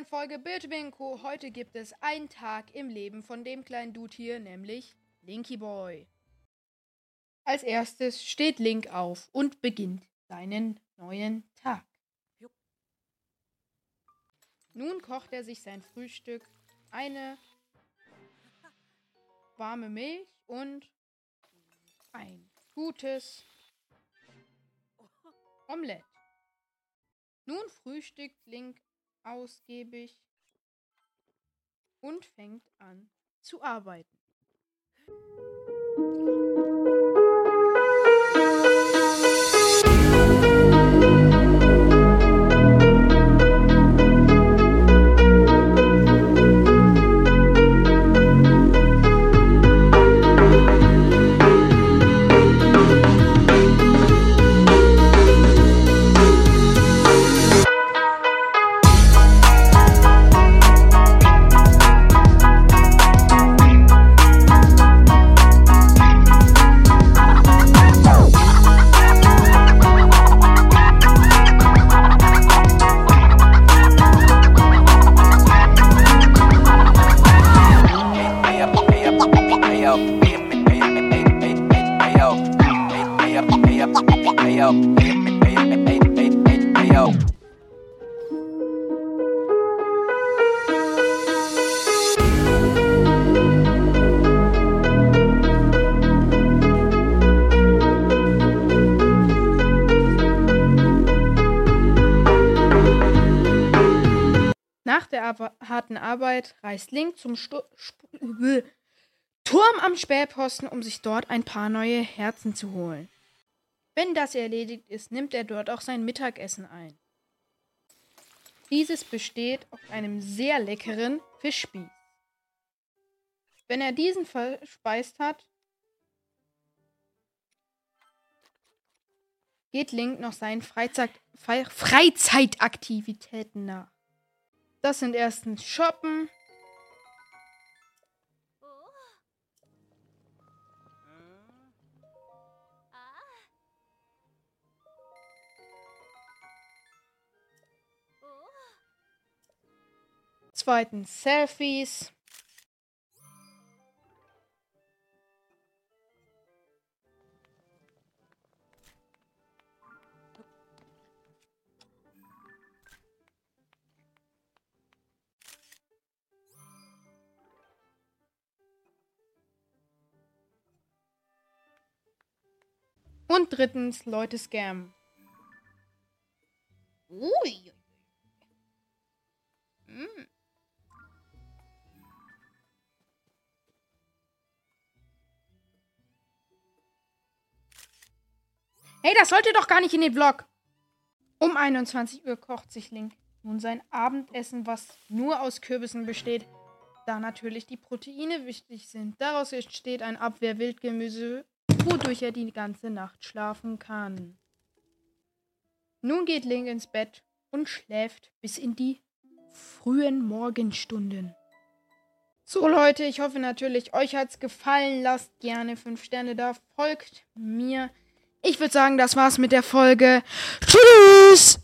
neuen Folge Bildwinko. Heute gibt es einen Tag im Leben von dem kleinen Dude hier, nämlich Linky Boy. Als erstes steht Link auf und beginnt seinen neuen Tag. Nun kocht er sich sein Frühstück, eine warme Milch und ein gutes Omelette. Nun frühstückt Link ausgiebig und fängt an zu arbeiten. Nach der Ar harten Arbeit reist Link zum Sto Sp Turm am Spähposten, um sich dort ein paar neue Herzen zu holen. Wenn das erledigt ist, nimmt er dort auch sein Mittagessen ein. Dieses besteht auf einem sehr leckeren Fischspieß. Wenn er diesen verspeist hat, geht Link noch seinen Freizeit Fre Freizeitaktivitäten nach. Das sind erstens Shoppen. Zweitens Selfies. Und drittens Leute scammen. Ui. Hey, das sollte doch gar nicht in den Vlog. Um 21 Uhr kocht sich Link nun sein Abendessen, was nur aus Kürbissen besteht, da natürlich die Proteine wichtig sind. Daraus entsteht ein Abwehrwildgemüse, wodurch er die ganze Nacht schlafen kann. Nun geht Link ins Bett und schläft bis in die frühen Morgenstunden. So Leute, ich hoffe natürlich, euch hat's gefallen. Lasst gerne 5 Sterne da, folgt mir. Ich würde sagen, das war's mit der Folge. Tschüss!